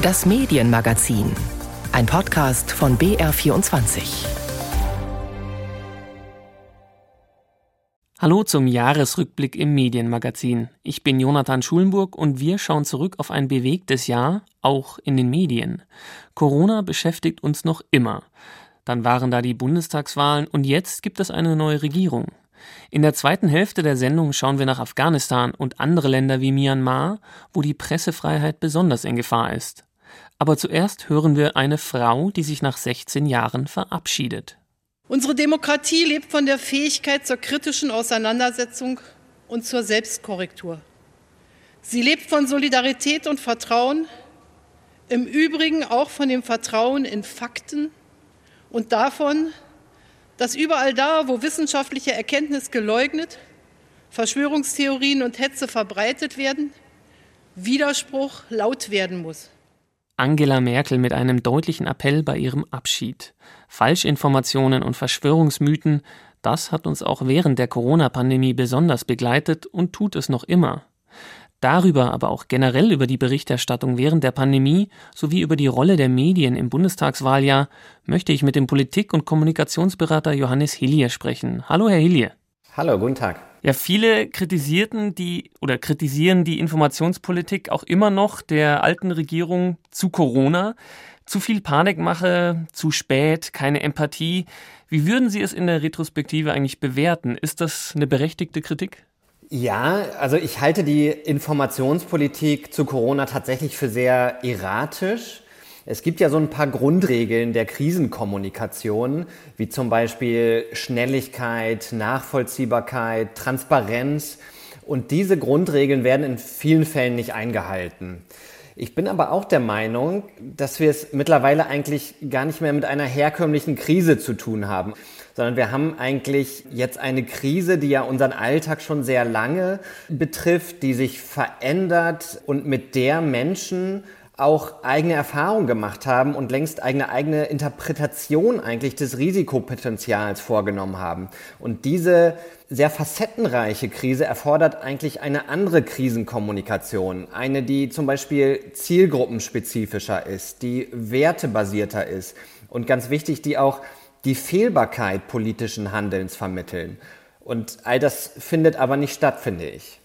Das Medienmagazin. Ein Podcast von BR24. Hallo zum Jahresrückblick im Medienmagazin. Ich bin Jonathan Schulenburg und wir schauen zurück auf ein bewegtes Jahr, auch in den Medien. Corona beschäftigt uns noch immer. Dann waren da die Bundestagswahlen und jetzt gibt es eine neue Regierung. In der zweiten Hälfte der Sendung schauen wir nach Afghanistan und andere Länder wie Myanmar, wo die Pressefreiheit besonders in Gefahr ist. Aber zuerst hören wir eine Frau, die sich nach 16 Jahren verabschiedet. Unsere Demokratie lebt von der Fähigkeit zur kritischen Auseinandersetzung und zur Selbstkorrektur. Sie lebt von Solidarität und Vertrauen, im Übrigen auch von dem Vertrauen in Fakten und davon, dass überall da, wo wissenschaftliche Erkenntnis geleugnet, Verschwörungstheorien und Hetze verbreitet werden, Widerspruch laut werden muss. Angela Merkel mit einem deutlichen Appell bei ihrem Abschied. Falschinformationen und Verschwörungsmythen, das hat uns auch während der Corona-Pandemie besonders begleitet und tut es noch immer. Darüber, aber auch generell über die Berichterstattung während der Pandemie sowie über die Rolle der Medien im Bundestagswahljahr möchte ich mit dem Politik- und Kommunikationsberater Johannes Hillier sprechen. Hallo, Herr Hillier. Hallo, guten Tag. Ja, viele kritisierten die oder kritisieren die Informationspolitik auch immer noch der alten Regierung zu Corona. Zu viel Panikmache, zu spät, keine Empathie. Wie würden Sie es in der Retrospektive eigentlich bewerten? Ist das eine berechtigte Kritik? Ja, also ich halte die Informationspolitik zu Corona tatsächlich für sehr erratisch. Es gibt ja so ein paar Grundregeln der Krisenkommunikation, wie zum Beispiel Schnelligkeit, Nachvollziehbarkeit, Transparenz. Und diese Grundregeln werden in vielen Fällen nicht eingehalten. Ich bin aber auch der Meinung, dass wir es mittlerweile eigentlich gar nicht mehr mit einer herkömmlichen Krise zu tun haben sondern wir haben eigentlich jetzt eine Krise, die ja unseren Alltag schon sehr lange betrifft, die sich verändert und mit der Menschen auch eigene Erfahrungen gemacht haben und längst eigene eigene Interpretation eigentlich des Risikopotenzials vorgenommen haben. Und diese sehr facettenreiche Krise erfordert eigentlich eine andere Krisenkommunikation. Eine, die zum Beispiel zielgruppenspezifischer ist, die wertebasierter ist und ganz wichtig, die auch die Fehlbarkeit politischen Handelns vermitteln. Und all das findet aber nicht statt, finde ich.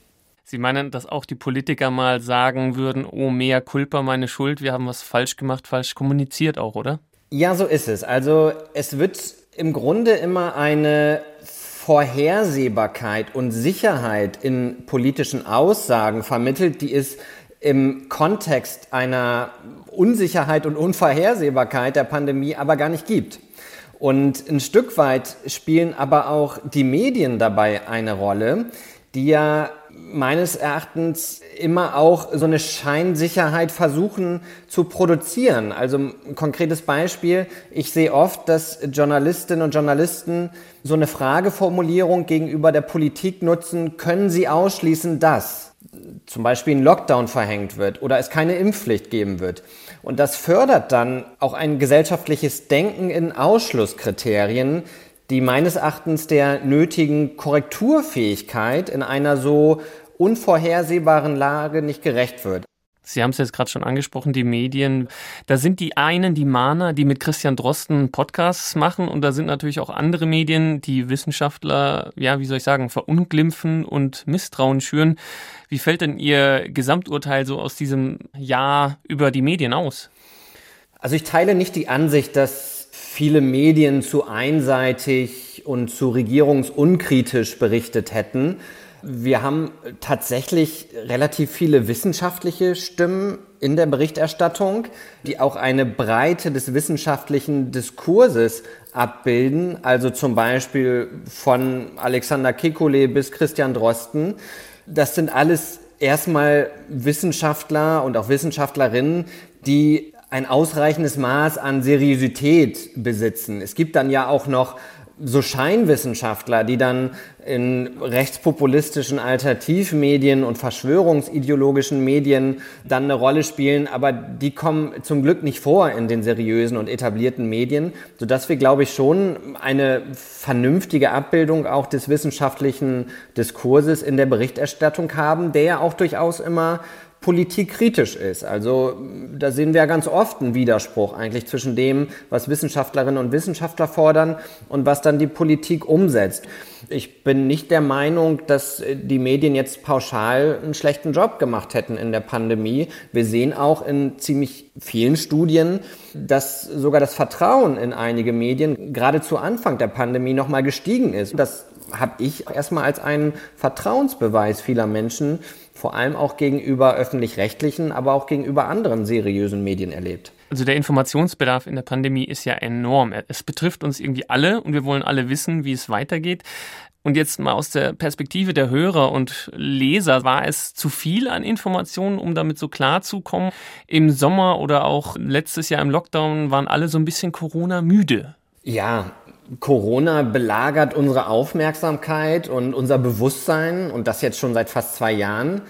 Sie meinen, dass auch die Politiker mal sagen würden, oh, mehr Culpa, meine Schuld, wir haben was falsch gemacht, falsch kommuniziert auch, oder? Ja, so ist es. Also es wird im Grunde immer eine Vorhersehbarkeit und Sicherheit in politischen Aussagen vermittelt, die es im Kontext einer Unsicherheit und Unvorhersehbarkeit der Pandemie aber gar nicht gibt. Und ein Stück weit spielen aber auch die Medien dabei eine Rolle, die ja meines Erachtens immer auch so eine Scheinsicherheit versuchen zu produzieren. Also ein konkretes Beispiel, ich sehe oft, dass Journalistinnen und Journalisten so eine Frageformulierung gegenüber der Politik nutzen, können sie ausschließen, dass zum Beispiel ein Lockdown verhängt wird oder es keine Impfpflicht geben wird. Und das fördert dann auch ein gesellschaftliches Denken in Ausschlusskriterien, die meines Erachtens der nötigen Korrekturfähigkeit in einer so unvorhersehbaren Lage nicht gerecht wird. Sie haben es jetzt gerade schon angesprochen, die Medien. Da sind die einen, die Mahner, die mit Christian Drosten Podcasts machen und da sind natürlich auch andere Medien, die Wissenschaftler, ja, wie soll ich sagen, verunglimpfen und Misstrauen schüren. Wie fällt denn Ihr Gesamturteil so aus diesem Jahr über die Medien aus? Also ich teile nicht die Ansicht, dass viele Medien zu einseitig und zu regierungsunkritisch berichtet hätten. Wir haben tatsächlich relativ viele wissenschaftliche Stimmen in der Berichterstattung, die auch eine Breite des wissenschaftlichen Diskurses abbilden, also zum Beispiel von Alexander Kekulé bis Christian Drosten. Das sind alles erstmal Wissenschaftler und auch Wissenschaftlerinnen, die ein ausreichendes Maß an Seriosität besitzen. Es gibt dann ja auch noch so Scheinwissenschaftler, die dann in rechtspopulistischen Alternativmedien und verschwörungsideologischen Medien dann eine Rolle spielen, aber die kommen zum Glück nicht vor in den seriösen und etablierten Medien, sodass wir, glaube ich, schon eine vernünftige Abbildung auch des wissenschaftlichen Diskurses in der Berichterstattung haben, der ja auch durchaus immer politikkritisch ist. Also da sehen wir ja ganz oft einen Widerspruch eigentlich zwischen dem, was Wissenschaftlerinnen und Wissenschaftler fordern und was dann die Politik umsetzt. Ich bin nicht der Meinung, dass die Medien jetzt pauschal einen schlechten Job gemacht hätten in der Pandemie. Wir sehen auch in ziemlich vielen Studien, dass sogar das Vertrauen in einige Medien gerade zu Anfang der Pandemie nochmal gestiegen ist. Das habe ich erstmal als einen Vertrauensbeweis vieler Menschen vor allem auch gegenüber öffentlich-rechtlichen, aber auch gegenüber anderen seriösen Medien erlebt. Also der Informationsbedarf in der Pandemie ist ja enorm. Es betrifft uns irgendwie alle und wir wollen alle wissen, wie es weitergeht. Und jetzt mal aus der Perspektive der Hörer und Leser, war es zu viel an Informationen, um damit so klar zu kommen? Im Sommer oder auch letztes Jahr im Lockdown waren alle so ein bisschen Corona müde. Ja, Corona belagert unsere Aufmerksamkeit und unser Bewusstsein und das jetzt schon seit fast zwei Jahren.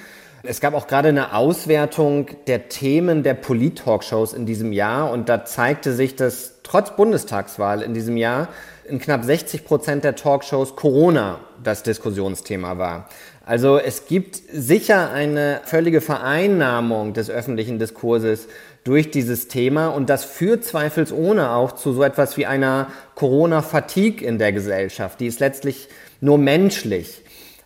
Es gab auch gerade eine Auswertung der Themen der Polit-Talkshows in diesem Jahr und da zeigte sich, dass trotz Bundestagswahl in diesem Jahr in knapp 60 Prozent der Talkshows Corona das Diskussionsthema war. Also es gibt sicher eine völlige Vereinnahmung des öffentlichen Diskurses durch dieses Thema und das führt zweifelsohne auch zu so etwas wie einer Corona-Fatigue in der Gesellschaft. Die ist letztlich nur menschlich.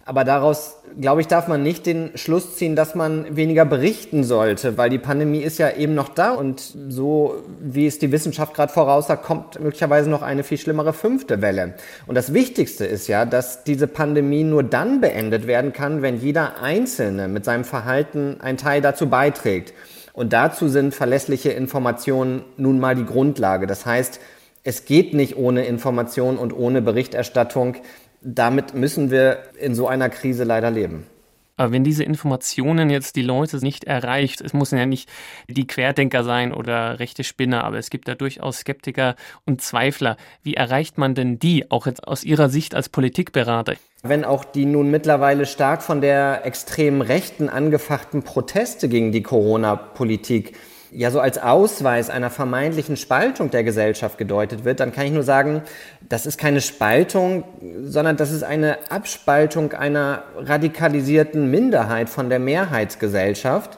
Aber daraus, glaube ich, darf man nicht den Schluss ziehen, dass man weniger berichten sollte, weil die Pandemie ist ja eben noch da und so wie es die Wissenschaft gerade voraussagt, kommt möglicherweise noch eine viel schlimmere fünfte Welle. Und das Wichtigste ist ja, dass diese Pandemie nur dann beendet werden kann, wenn jeder Einzelne mit seinem Verhalten einen Teil dazu beiträgt. Und dazu sind verlässliche Informationen nun mal die Grundlage. Das heißt, es geht nicht ohne Information und ohne Berichterstattung. Damit müssen wir in so einer Krise leider leben. Aber wenn diese Informationen jetzt die Leute nicht erreicht, es müssen ja nicht die Querdenker sein oder rechte Spinner, aber es gibt da durchaus Skeptiker und Zweifler. Wie erreicht man denn die, auch jetzt aus Ihrer Sicht als Politikberater? Wenn auch die nun mittlerweile stark von der extremen Rechten angefachten Proteste gegen die Corona-Politik ja so als Ausweis einer vermeintlichen Spaltung der Gesellschaft gedeutet wird, dann kann ich nur sagen, das ist keine Spaltung, sondern das ist eine Abspaltung einer radikalisierten Minderheit von der Mehrheitsgesellschaft.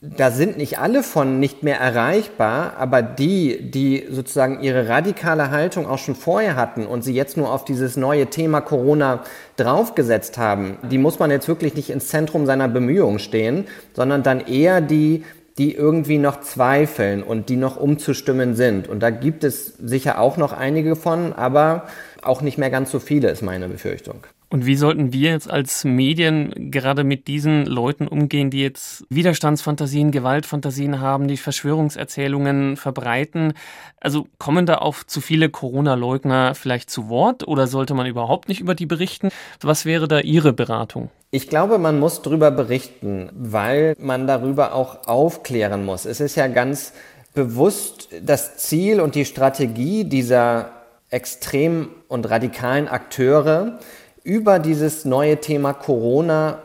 Da sind nicht alle von nicht mehr erreichbar, aber die, die sozusagen ihre radikale Haltung auch schon vorher hatten und sie jetzt nur auf dieses neue Thema Corona draufgesetzt haben, die muss man jetzt wirklich nicht ins Zentrum seiner Bemühungen stehen, sondern dann eher die, die irgendwie noch zweifeln und die noch umzustimmen sind. Und da gibt es sicher auch noch einige von, aber auch nicht mehr ganz so viele, ist meine Befürchtung. Und wie sollten wir jetzt als Medien gerade mit diesen Leuten umgehen, die jetzt Widerstandsfantasien, Gewaltfantasien haben, die Verschwörungserzählungen verbreiten? Also kommen da auch zu viele Corona-Leugner vielleicht zu Wort oder sollte man überhaupt nicht über die berichten? Was wäre da Ihre Beratung? Ich glaube, man muss darüber berichten, weil man darüber auch aufklären muss. Es ist ja ganz bewusst das Ziel und die Strategie dieser extremen und radikalen Akteure, über dieses neue Thema Corona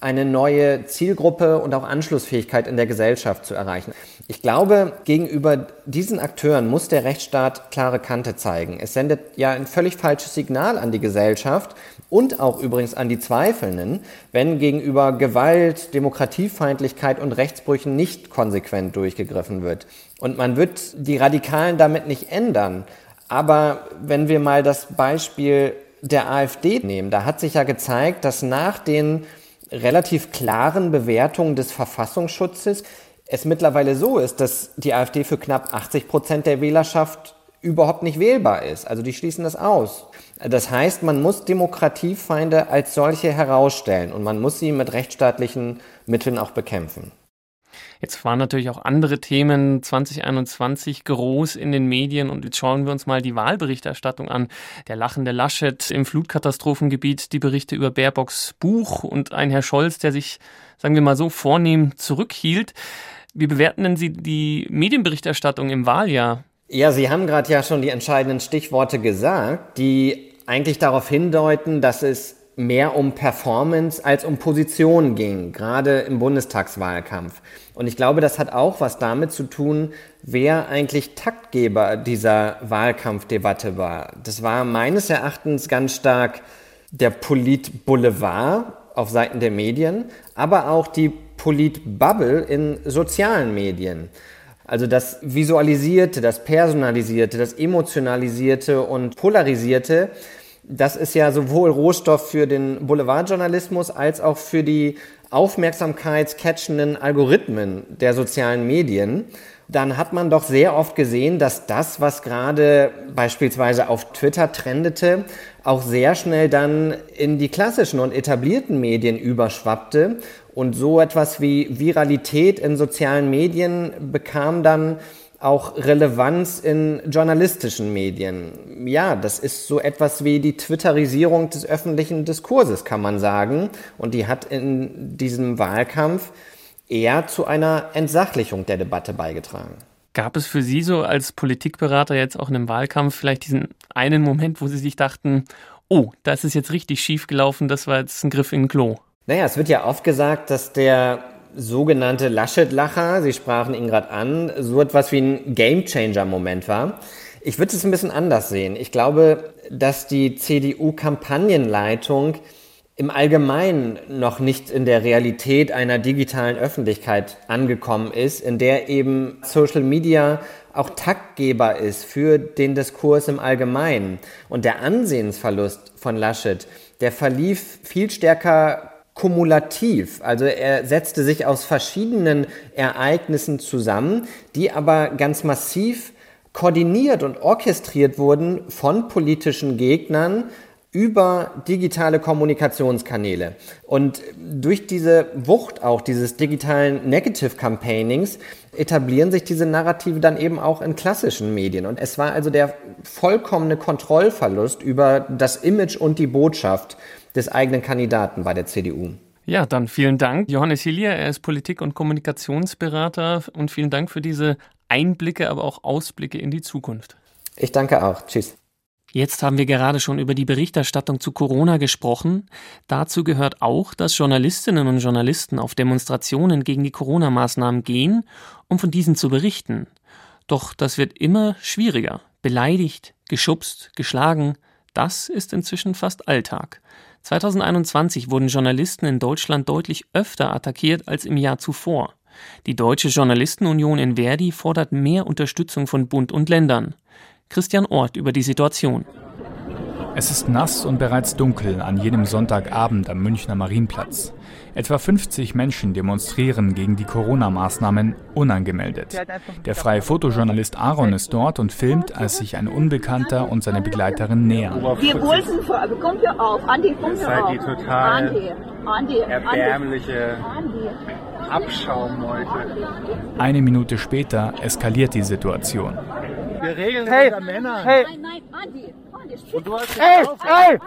eine neue Zielgruppe und auch Anschlussfähigkeit in der Gesellschaft zu erreichen. Ich glaube, gegenüber diesen Akteuren muss der Rechtsstaat klare Kante zeigen. Es sendet ja ein völlig falsches Signal an die Gesellschaft und auch übrigens an die Zweifelnden, wenn gegenüber Gewalt, Demokratiefeindlichkeit und Rechtsbrüchen nicht konsequent durchgegriffen wird. Und man wird die Radikalen damit nicht ändern. Aber wenn wir mal das Beispiel der AfD nehmen, da hat sich ja gezeigt, dass nach den relativ klaren Bewertungen des Verfassungsschutzes es mittlerweile so ist, dass die AfD für knapp 80 Prozent der Wählerschaft überhaupt nicht wählbar ist. Also die schließen das aus. Das heißt, man muss Demokratiefeinde als solche herausstellen und man muss sie mit rechtsstaatlichen Mitteln auch bekämpfen. Jetzt waren natürlich auch andere Themen 2021 groß in den Medien und jetzt schauen wir uns mal die Wahlberichterstattung an. Der lachende Laschet im Flutkatastrophengebiet, die Berichte über Baerbocks Buch und ein Herr Scholz, der sich, sagen wir mal so, vornehm zurückhielt. Wie bewerten denn Sie die Medienberichterstattung im Wahljahr? Ja, Sie haben gerade ja schon die entscheidenden Stichworte gesagt, die eigentlich darauf hindeuten, dass es mehr um Performance als um Position ging, gerade im Bundestagswahlkampf. Und ich glaube, das hat auch was damit zu tun, wer eigentlich Taktgeber dieser Wahlkampfdebatte war. Das war meines Erachtens ganz stark der Politboulevard auf Seiten der Medien, aber auch die Politbubble in sozialen Medien. Also das Visualisierte, das Personalisierte, das Emotionalisierte und Polarisierte, das ist ja sowohl Rohstoff für den Boulevardjournalismus als auch für die aufmerksamkeitscatchenden Algorithmen der sozialen Medien dann hat man doch sehr oft gesehen, dass das, was gerade beispielsweise auf Twitter trendete, auch sehr schnell dann in die klassischen und etablierten Medien überschwappte. Und so etwas wie Viralität in sozialen Medien bekam dann auch Relevanz in journalistischen Medien. Ja, das ist so etwas wie die Twitterisierung des öffentlichen Diskurses, kann man sagen. Und die hat in diesem Wahlkampf eher zu einer Entsachlichung der Debatte beigetragen. Gab es für Sie so als Politikberater jetzt auch in einem Wahlkampf vielleicht diesen einen Moment, wo Sie sich dachten, oh, das ist jetzt richtig schief gelaufen, das war jetzt ein Griff in ein Klo? Naja, es wird ja oft gesagt, dass der sogenannte Laschet-Lacher, Sie sprachen ihn gerade an, so etwas wie ein Gamechanger-Moment war. Ich würde es ein bisschen anders sehen. Ich glaube, dass die CDU-Kampagnenleitung im Allgemeinen noch nicht in der Realität einer digitalen Öffentlichkeit angekommen ist, in der eben Social Media auch Taktgeber ist für den Diskurs im Allgemeinen. Und der Ansehensverlust von Laschet, der verlief viel stärker kumulativ. Also er setzte sich aus verschiedenen Ereignissen zusammen, die aber ganz massiv koordiniert und orchestriert wurden von politischen Gegnern, über digitale Kommunikationskanäle. Und durch diese Wucht auch dieses digitalen Negative Campaignings etablieren sich diese Narrative dann eben auch in klassischen Medien. Und es war also der vollkommene Kontrollverlust über das Image und die Botschaft des eigenen Kandidaten bei der CDU. Ja, dann vielen Dank. Johannes Hillier, er ist Politik- und Kommunikationsberater und vielen Dank für diese Einblicke, aber auch Ausblicke in die Zukunft. Ich danke auch. Tschüss. Jetzt haben wir gerade schon über die Berichterstattung zu Corona gesprochen. Dazu gehört auch, dass Journalistinnen und Journalisten auf Demonstrationen gegen die Corona-Maßnahmen gehen, um von diesen zu berichten. Doch das wird immer schwieriger. Beleidigt, geschubst, geschlagen, das ist inzwischen fast Alltag. 2021 wurden Journalisten in Deutschland deutlich öfter attackiert als im Jahr zuvor. Die Deutsche Journalistenunion in Verdi fordert mehr Unterstützung von Bund und Ländern. Christian Ort über die Situation. Es ist nass und bereits dunkel an jedem Sonntagabend am Münchner Marienplatz. Etwa 50 Menschen demonstrieren gegen die Corona-Maßnahmen unangemeldet. Der freie Fotojournalist Aaron ist dort und filmt, als sich ein Unbekannter und seine Begleiterin nähern. Wir wollten, komm hier auf, Andi, komm hier Seid auf. die total Andi, Andi, erbärmliche Andi. Abschaum, Leute. Eine Minute später eskaliert die Situation. Wir regeln hey, unter Männern. Hey. Nein, nein, Andi, Andi, Und du hast hey, hey,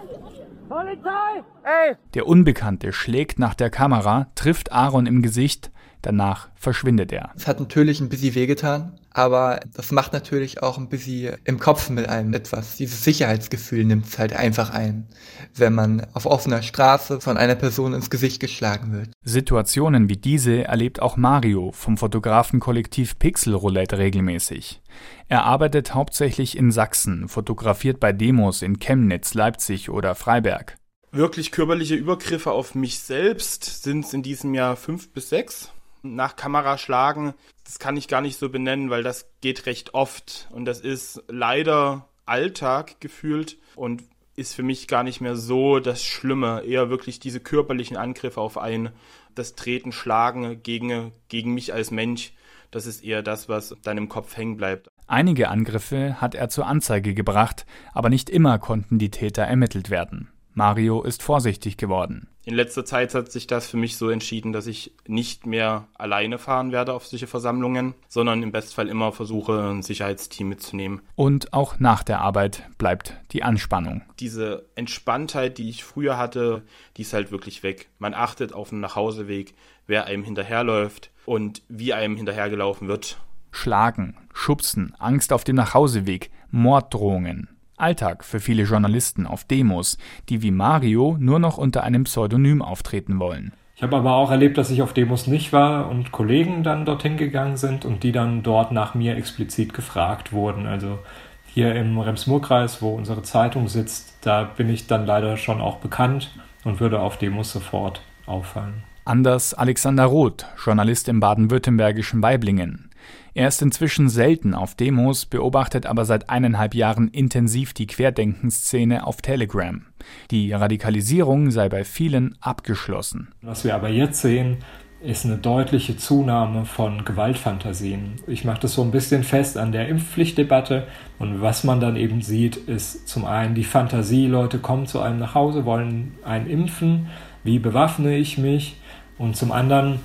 Polizei! hey. Der Unbekannte schlägt nach der Kamera, trifft Aaron im Gesicht, danach verschwindet er. Es hat natürlich ein bisschen wehgetan, aber das macht natürlich auch ein bisschen im Kopf mit einem etwas. Dieses Sicherheitsgefühl nimmt es halt einfach ein, wenn man auf offener Straße von einer Person ins Gesicht geschlagen wird. Situationen wie diese erlebt auch Mario vom Fotografenkollektiv Pixel Roulette regelmäßig. Er arbeitet hauptsächlich in Sachsen, fotografiert bei Demos in Chemnitz, Leipzig oder Freiberg. Wirklich körperliche Übergriffe auf mich selbst sind es in diesem Jahr fünf bis sechs. Nach Kamera schlagen, das kann ich gar nicht so benennen, weil das geht recht oft. Und das ist leider Alltag gefühlt und ist für mich gar nicht mehr so das Schlimme. Eher wirklich diese körperlichen Angriffe auf einen, das Treten, Schlagen gegen, gegen mich als Mensch. Das ist eher das, was dann im Kopf hängen bleibt. Einige Angriffe hat er zur Anzeige gebracht, aber nicht immer konnten die Täter ermittelt werden. Mario ist vorsichtig geworden. In letzter Zeit hat sich das für mich so entschieden, dass ich nicht mehr alleine fahren werde auf solche Versammlungen, sondern im Bestfall immer versuche, ein Sicherheitsteam mitzunehmen. Und auch nach der Arbeit bleibt die Anspannung. Diese Entspanntheit, die ich früher hatte, die ist halt wirklich weg. Man achtet auf den Nachhauseweg, wer einem hinterherläuft und wie einem hinterhergelaufen wird. Schlagen, Schubsen, Angst auf dem Nachhauseweg, Morddrohungen. Alltag für viele Journalisten auf Demos, die wie Mario nur noch unter einem Pseudonym auftreten wollen. Ich habe aber auch erlebt, dass ich auf Demos nicht war und Kollegen dann dorthin gegangen sind und die dann dort nach mir explizit gefragt wurden. Also hier im Rems-Murr-Kreis, wo unsere Zeitung sitzt, da bin ich dann leider schon auch bekannt und würde auf Demos sofort auffallen. Anders Alexander Roth, Journalist im baden-württembergischen Weiblingen. Er ist inzwischen selten auf Demos, beobachtet aber seit eineinhalb Jahren intensiv die Querdenkenszene auf Telegram. Die Radikalisierung sei bei vielen abgeschlossen. Was wir aber jetzt sehen, ist eine deutliche Zunahme von Gewaltfantasien. Ich mache das so ein bisschen fest an der Impfpflichtdebatte und was man dann eben sieht, ist zum einen die Fantasie, Leute kommen zu einem nach Hause, wollen einen impfen, wie bewaffne ich mich und zum anderen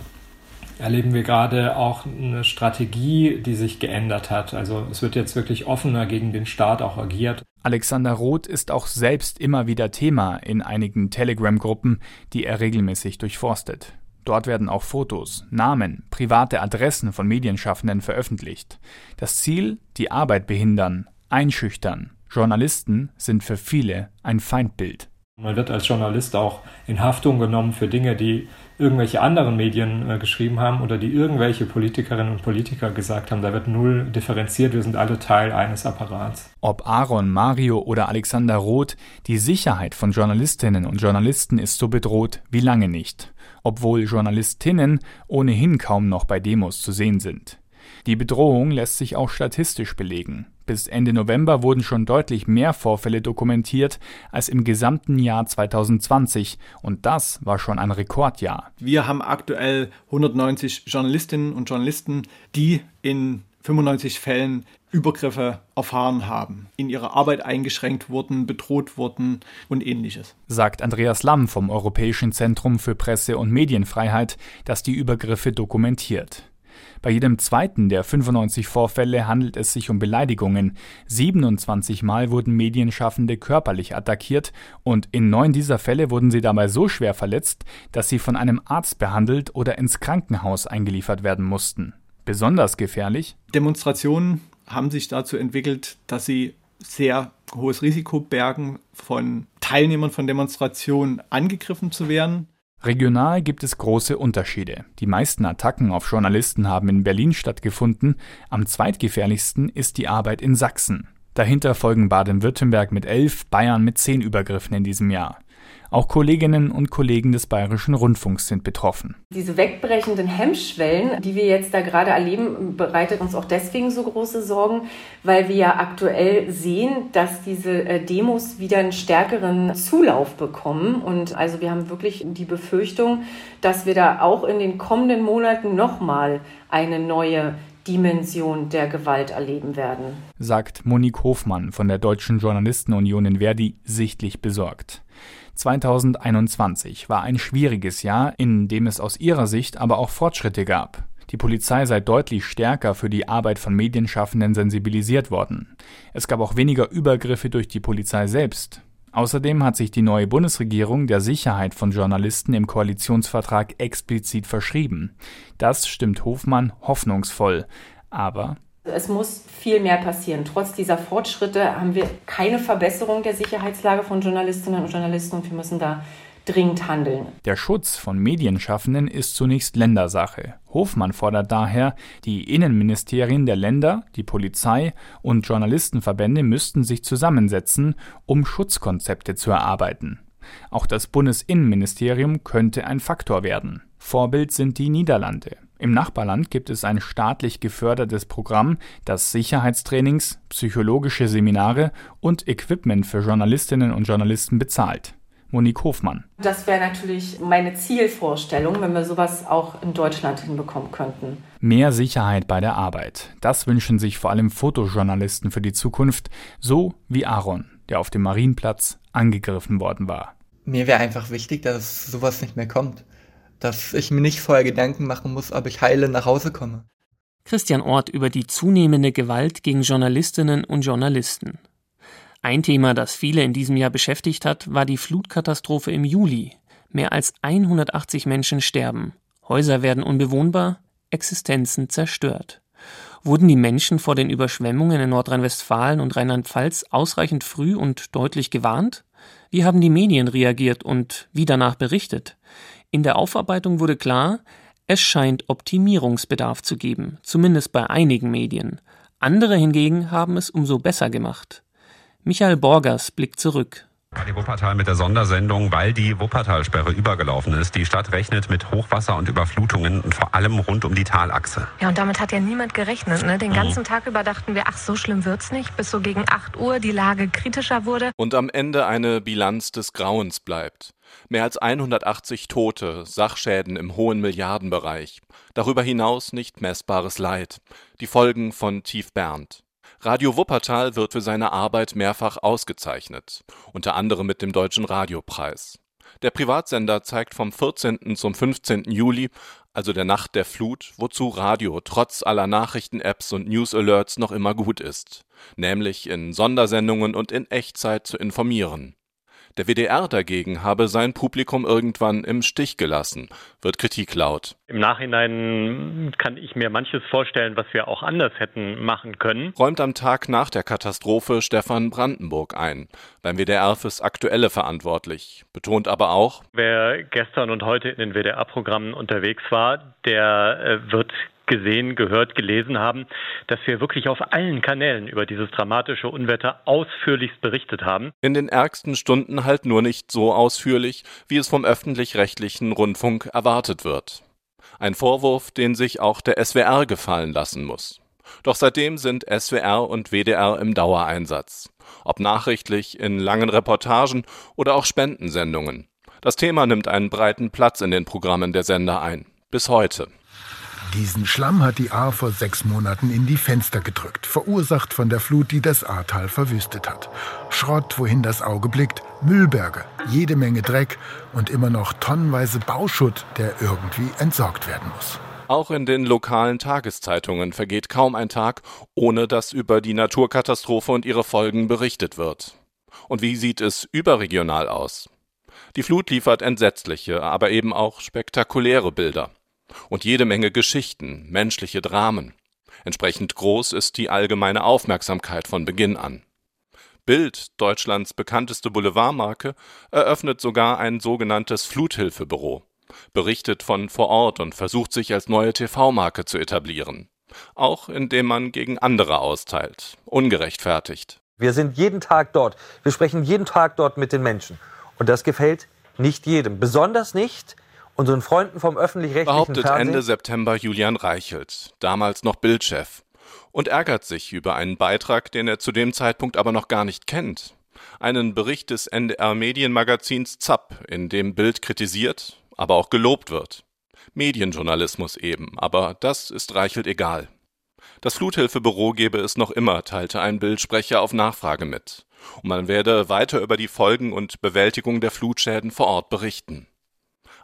erleben wir gerade auch eine Strategie, die sich geändert hat. Also es wird jetzt wirklich offener gegen den Staat auch agiert. Alexander Roth ist auch selbst immer wieder Thema in einigen Telegram-Gruppen, die er regelmäßig durchforstet. Dort werden auch Fotos, Namen, private Adressen von Medienschaffenden veröffentlicht. Das Ziel, die Arbeit behindern, einschüchtern. Journalisten sind für viele ein Feindbild. Man wird als Journalist auch in Haftung genommen für Dinge, die irgendwelche anderen Medien äh, geschrieben haben oder die irgendwelche Politikerinnen und Politiker gesagt haben. Da wird null differenziert. Wir sind alle Teil eines Apparats. Ob Aaron, Mario oder Alexander Roth, die Sicherheit von Journalistinnen und Journalisten ist so bedroht wie lange nicht. Obwohl Journalistinnen ohnehin kaum noch bei Demos zu sehen sind. Die Bedrohung lässt sich auch statistisch belegen. Bis Ende November wurden schon deutlich mehr Vorfälle dokumentiert als im gesamten Jahr 2020 und das war schon ein Rekordjahr. Wir haben aktuell 190 Journalistinnen und Journalisten, die in 95 Fällen Übergriffe erfahren haben, in ihrer Arbeit eingeschränkt wurden, bedroht wurden und ähnliches. Sagt Andreas Lamm vom Europäischen Zentrum für Presse- und Medienfreiheit, das die Übergriffe dokumentiert. Bei jedem zweiten der 95 Vorfälle handelt es sich um Beleidigungen. 27 Mal wurden Medienschaffende körperlich attackiert und in neun dieser Fälle wurden sie dabei so schwer verletzt, dass sie von einem Arzt behandelt oder ins Krankenhaus eingeliefert werden mussten. Besonders gefährlich? Demonstrationen haben sich dazu entwickelt, dass sie sehr hohes Risiko bergen, von Teilnehmern von Demonstrationen angegriffen zu werden. Regional gibt es große Unterschiede. Die meisten Attacken auf Journalisten haben in Berlin stattgefunden, am zweitgefährlichsten ist die Arbeit in Sachsen. Dahinter folgen Baden-Württemberg mit elf, Bayern mit zehn Übergriffen in diesem Jahr. Auch Kolleginnen und Kollegen des Bayerischen Rundfunks sind betroffen. Diese wegbrechenden Hemmschwellen, die wir jetzt da gerade erleben, bereitet uns auch deswegen so große Sorgen, weil wir ja aktuell sehen, dass diese äh, Demos wieder einen stärkeren Zulauf bekommen. Und also wir haben wirklich die Befürchtung, dass wir da auch in den kommenden Monaten nochmal eine neue Dimension der Gewalt erleben werden. Sagt Monique Hofmann von der Deutschen Journalistenunion in Verdi sichtlich besorgt. 2021 war ein schwieriges Jahr, in dem es aus ihrer Sicht aber auch Fortschritte gab. Die Polizei sei deutlich stärker für die Arbeit von Medienschaffenden sensibilisiert worden. Es gab auch weniger Übergriffe durch die Polizei selbst. Außerdem hat sich die neue Bundesregierung der Sicherheit von Journalisten im Koalitionsvertrag explizit verschrieben. Das stimmt Hofmann hoffnungsvoll. Aber es muss viel mehr passieren. Trotz dieser Fortschritte haben wir keine Verbesserung der Sicherheitslage von Journalistinnen und Journalisten und wir müssen da dringend handeln. Der Schutz von Medienschaffenden ist zunächst Ländersache. Hofmann fordert daher, die Innenministerien der Länder, die Polizei und Journalistenverbände müssten sich zusammensetzen, um Schutzkonzepte zu erarbeiten. Auch das Bundesinnenministerium könnte ein Faktor werden. Vorbild sind die Niederlande. Im Nachbarland gibt es ein staatlich gefördertes Programm, das Sicherheitstrainings, psychologische Seminare und Equipment für Journalistinnen und Journalisten bezahlt. Monique Hofmann. Das wäre natürlich meine Zielvorstellung, wenn wir sowas auch in Deutschland hinbekommen könnten. Mehr Sicherheit bei der Arbeit. Das wünschen sich vor allem Fotojournalisten für die Zukunft, so wie Aaron, der auf dem Marienplatz angegriffen worden war. Mir wäre einfach wichtig, dass sowas nicht mehr kommt dass ich mir nicht vorher Gedanken machen muss, ob ich heile nach Hause komme. Christian Ort über die zunehmende Gewalt gegen Journalistinnen und Journalisten. Ein Thema, das viele in diesem Jahr beschäftigt hat, war die Flutkatastrophe im Juli. Mehr als 180 Menschen sterben. Häuser werden unbewohnbar, Existenzen zerstört. Wurden die Menschen vor den Überschwemmungen in Nordrhein-Westfalen und Rheinland-Pfalz ausreichend früh und deutlich gewarnt? Wie haben die Medien reagiert und wie danach berichtet? In der Aufarbeitung wurde klar, es scheint Optimierungsbedarf zu geben, zumindest bei einigen Medien. Andere hingegen haben es umso besser gemacht. Michael Borgers blickt zurück. Radio Wuppertal mit der Sondersendung, weil die Wuppertalsperre übergelaufen ist. Die Stadt rechnet mit Hochwasser und Überflutungen und vor allem rund um die Talachse. Ja, und damit hat ja niemand gerechnet. Ne? Den ganzen mhm. Tag über dachten wir, ach, so schlimm wird's nicht, bis so gegen 8 Uhr die Lage kritischer wurde. Und am Ende eine Bilanz des Grauens bleibt. Mehr als 180 Tote, Sachschäden im hohen Milliardenbereich. Darüber hinaus nicht messbares Leid. Die Folgen von Tief Bernd. Radio Wuppertal wird für seine Arbeit mehrfach ausgezeichnet, unter anderem mit dem Deutschen Radiopreis. Der Privatsender zeigt vom 14. zum 15. Juli, also der Nacht der Flut, wozu Radio trotz aller Nachrichten-Apps und News-Alerts noch immer gut ist, nämlich in Sondersendungen und in Echtzeit zu informieren. Der WDR dagegen habe sein Publikum irgendwann im Stich gelassen, wird Kritik laut. Im Nachhinein kann ich mir manches vorstellen, was wir auch anders hätten machen können. Räumt am Tag nach der Katastrophe Stefan Brandenburg ein, beim WDR fürs Aktuelle verantwortlich, betont aber auch, wer gestern und heute in den WDR-Programmen unterwegs war, der äh, wird gesehen, gehört, gelesen haben, dass wir wirklich auf allen Kanälen über dieses dramatische Unwetter ausführlichst berichtet haben. In den ärgsten Stunden halt nur nicht so ausführlich, wie es vom öffentlich-rechtlichen Rundfunk erwartet wird. Ein Vorwurf, den sich auch der SWR gefallen lassen muss. Doch seitdem sind SWR und WDR im Dauereinsatz. Ob nachrichtlich, in langen Reportagen oder auch Spendensendungen. Das Thema nimmt einen breiten Platz in den Programmen der Sender ein. Bis heute. Diesen Schlamm hat die Ahr vor sechs Monaten in die Fenster gedrückt, verursacht von der Flut, die das Ahrtal verwüstet hat. Schrott, wohin das Auge blickt, Müllberge, jede Menge Dreck und immer noch tonnenweise Bauschutt, der irgendwie entsorgt werden muss. Auch in den lokalen Tageszeitungen vergeht kaum ein Tag, ohne dass über die Naturkatastrophe und ihre Folgen berichtet wird. Und wie sieht es überregional aus? Die Flut liefert entsetzliche, aber eben auch spektakuläre Bilder und jede Menge Geschichten, menschliche Dramen. Entsprechend groß ist die allgemeine Aufmerksamkeit von Beginn an. Bild, Deutschlands bekannteste Boulevardmarke, eröffnet sogar ein sogenanntes Fluthilfebüro, berichtet von vor Ort und versucht sich als neue TV-Marke zu etablieren. Auch indem man gegen andere austeilt, ungerechtfertigt. Wir sind jeden Tag dort. Wir sprechen jeden Tag dort mit den Menschen. Und das gefällt nicht jedem. Besonders nicht, unseren Freunden vom öffentlich-rechtlichen Behauptet Fernsehen. Ende September Julian Reichelt, damals noch Bildchef, und ärgert sich über einen Beitrag, den er zu dem Zeitpunkt aber noch gar nicht kennt. Einen Bericht des NDR Medienmagazins ZAP, in dem Bild kritisiert, aber auch gelobt wird. Medienjournalismus eben, aber das ist Reichelt egal. Das Fluthilfebüro gebe es noch immer, teilte ein Bildsprecher auf Nachfrage mit. Und man werde weiter über die Folgen und Bewältigung der Flutschäden vor Ort berichten.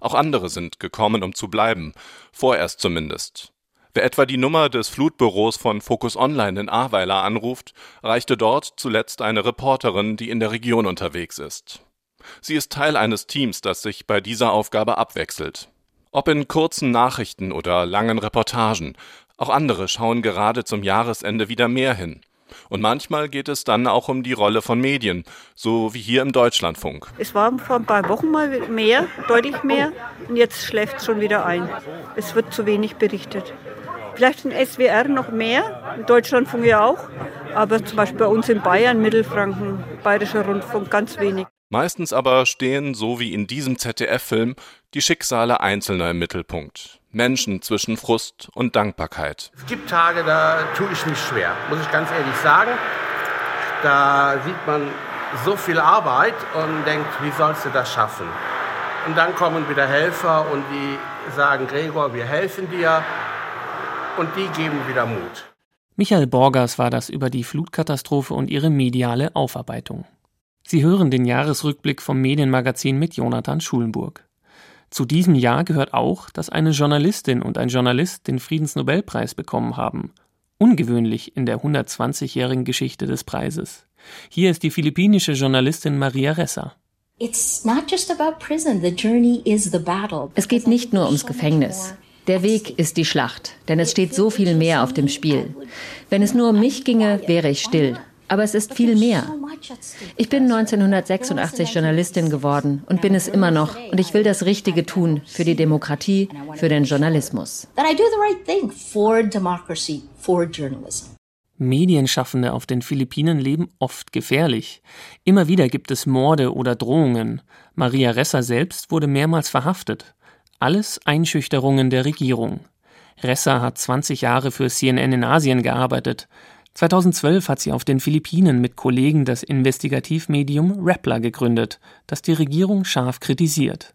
Auch andere sind gekommen, um zu bleiben, vorerst zumindest. Wer etwa die Nummer des Flutbüros von Focus Online in Ahrweiler anruft, reichte dort zuletzt eine Reporterin, die in der Region unterwegs ist. Sie ist Teil eines Teams, das sich bei dieser Aufgabe abwechselt. Ob in kurzen Nachrichten oder langen Reportagen, auch andere schauen gerade zum Jahresende wieder mehr hin. Und manchmal geht es dann auch um die Rolle von Medien, so wie hier im Deutschlandfunk. Es war vor ein paar Wochen mal mehr, deutlich mehr, und jetzt schläft es schon wieder ein. Es wird zu wenig berichtet. Vielleicht in SWR noch mehr, im Deutschlandfunk ja auch, aber zum Beispiel bei uns in Bayern, Mittelfranken, Bayerischer Rundfunk ganz wenig. Meistens aber stehen, so wie in diesem ZDF-Film, die Schicksale Einzelner im Mittelpunkt. Menschen zwischen Frust und Dankbarkeit. Es gibt Tage, da tue ich mich schwer, muss ich ganz ehrlich sagen. Da sieht man so viel Arbeit und denkt, wie sollst du das schaffen? Und dann kommen wieder Helfer und die sagen, Gregor, wir helfen dir. Und die geben wieder Mut. Michael Borgers war das über die Flutkatastrophe und ihre mediale Aufarbeitung. Sie hören den Jahresrückblick vom Medienmagazin mit Jonathan Schulenburg. Zu diesem Jahr gehört auch, dass eine Journalistin und ein Journalist den Friedensnobelpreis bekommen haben. Ungewöhnlich in der 120-jährigen Geschichte des Preises. Hier ist die philippinische Journalistin Maria Ressa. Es geht nicht nur ums Gefängnis. Der Weg ist die Schlacht, denn es steht so viel mehr auf dem Spiel. Wenn es nur um mich ginge, wäre ich still. Aber es ist viel mehr. Ich bin 1986 Journalistin geworden und bin es immer noch. Und ich will das Richtige tun für die Demokratie, für den Journalismus. Medienschaffende auf den Philippinen leben oft gefährlich. Immer wieder gibt es Morde oder Drohungen. Maria Ressa selbst wurde mehrmals verhaftet. Alles Einschüchterungen der Regierung. Ressa hat 20 Jahre für CNN in Asien gearbeitet. 2012 hat sie auf den Philippinen mit Kollegen das Investigativmedium Rappler gegründet, das die Regierung scharf kritisiert.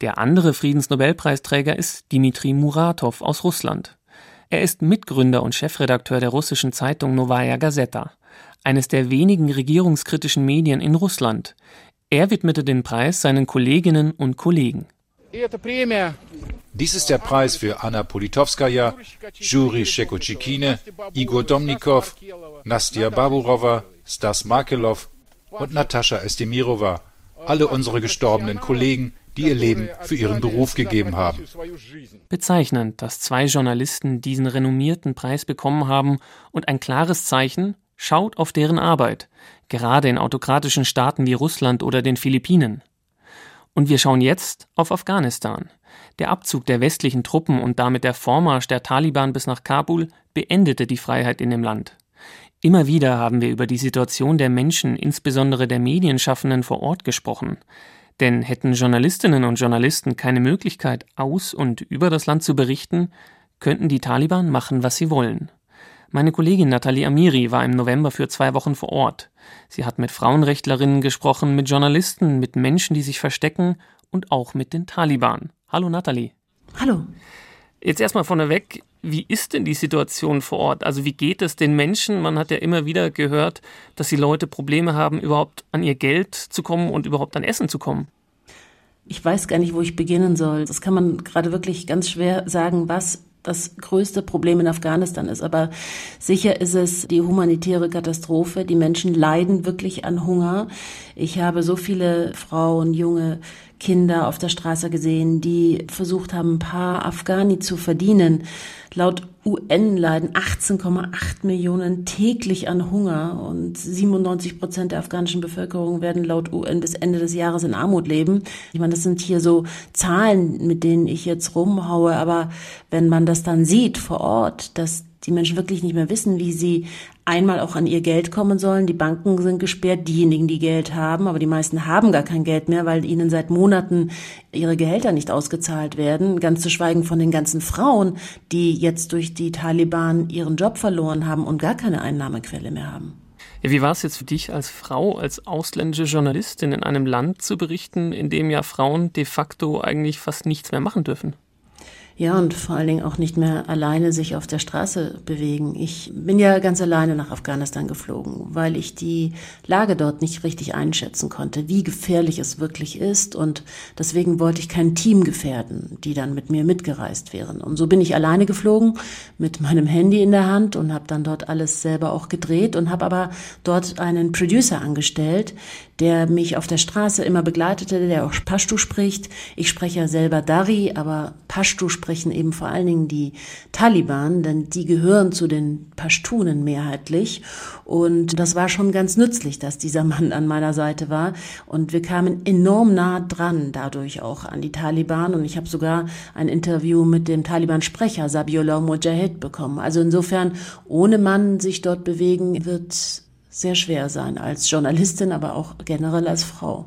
Der andere Friedensnobelpreisträger ist Dmitri Muratov aus Russland. Er ist Mitgründer und Chefredakteur der russischen Zeitung Novaya Gazeta, eines der wenigen regierungskritischen Medien in Russland. Er widmete den Preis seinen Kolleginnen und Kollegen. Dies ist der Preis für Anna Politowskaja, Juri Shekochikine, Igor Domnikov, Nastya Baburova, Stas Markelov und Natascha Estemirova, alle unsere gestorbenen Kollegen, die ihr Leben für ihren Beruf gegeben haben. Bezeichnend, dass zwei Journalisten diesen renommierten Preis bekommen haben und ein klares Zeichen, schaut auf deren Arbeit, gerade in autokratischen Staaten wie Russland oder den Philippinen. Und wir schauen jetzt auf Afghanistan. Der Abzug der westlichen Truppen und damit der Vormarsch der Taliban bis nach Kabul beendete die Freiheit in dem Land. Immer wieder haben wir über die Situation der Menschen, insbesondere der Medienschaffenden vor Ort gesprochen. Denn hätten Journalistinnen und Journalisten keine Möglichkeit, aus und über das Land zu berichten, könnten die Taliban machen, was sie wollen. Meine Kollegin Nathalie Amiri war im November für zwei Wochen vor Ort. Sie hat mit Frauenrechtlerinnen gesprochen, mit Journalisten, mit Menschen, die sich verstecken und auch mit den Taliban. Hallo Nathalie. Hallo. Jetzt erstmal vorneweg, wie ist denn die Situation vor Ort? Also wie geht es den Menschen? Man hat ja immer wieder gehört, dass die Leute Probleme haben, überhaupt an ihr Geld zu kommen und überhaupt an Essen zu kommen. Ich weiß gar nicht, wo ich beginnen soll. Das kann man gerade wirklich ganz schwer sagen, was das größte Problem in Afghanistan ist. Aber sicher ist es die humanitäre Katastrophe. Die Menschen leiden wirklich an Hunger. Ich habe so viele Frauen, junge Kinder auf der Straße gesehen, die versucht haben, ein paar Afghani zu verdienen. Laut UN leiden 18,8 Millionen täglich an Hunger und 97 Prozent der afghanischen Bevölkerung werden laut UN bis Ende des Jahres in Armut leben. Ich meine, das sind hier so Zahlen, mit denen ich jetzt rumhaue, aber wenn man das dann sieht vor Ort, dass die Menschen wirklich nicht mehr wissen, wie sie einmal auch an ihr Geld kommen sollen. Die Banken sind gesperrt, diejenigen, die Geld haben, aber die meisten haben gar kein Geld mehr, weil ihnen seit Monaten ihre Gehälter nicht ausgezahlt werden. Ganz zu schweigen von den ganzen Frauen, die jetzt durch die Taliban ihren Job verloren haben und gar keine Einnahmequelle mehr haben. Wie war es jetzt für dich als Frau, als ausländische Journalistin in einem Land zu berichten, in dem ja Frauen de facto eigentlich fast nichts mehr machen dürfen? Ja, und vor allen Dingen auch nicht mehr alleine sich auf der Straße bewegen. Ich bin ja ganz alleine nach Afghanistan geflogen, weil ich die Lage dort nicht richtig einschätzen konnte, wie gefährlich es wirklich ist. Und deswegen wollte ich kein Team gefährden, die dann mit mir mitgereist wären. Und so bin ich alleine geflogen mit meinem Handy in der Hand und habe dann dort alles selber auch gedreht und habe aber dort einen Producer angestellt, der mich auf der Straße immer begleitete, der auch Pashto spricht. Ich spreche ja selber Dari, aber Pashto sprechen eben vor allen Dingen die Taliban, denn die gehören zu den Pashtunen mehrheitlich. Und das war schon ganz nützlich, dass dieser Mann an meiner Seite war. Und wir kamen enorm nah dran dadurch auch an die Taliban. Und ich habe sogar ein Interview mit dem Taliban-Sprecher Sabiullah Mujahid bekommen. Also insofern, ohne Mann sich dort bewegen, wird sehr schwer sein als Journalistin, aber auch generell als Frau.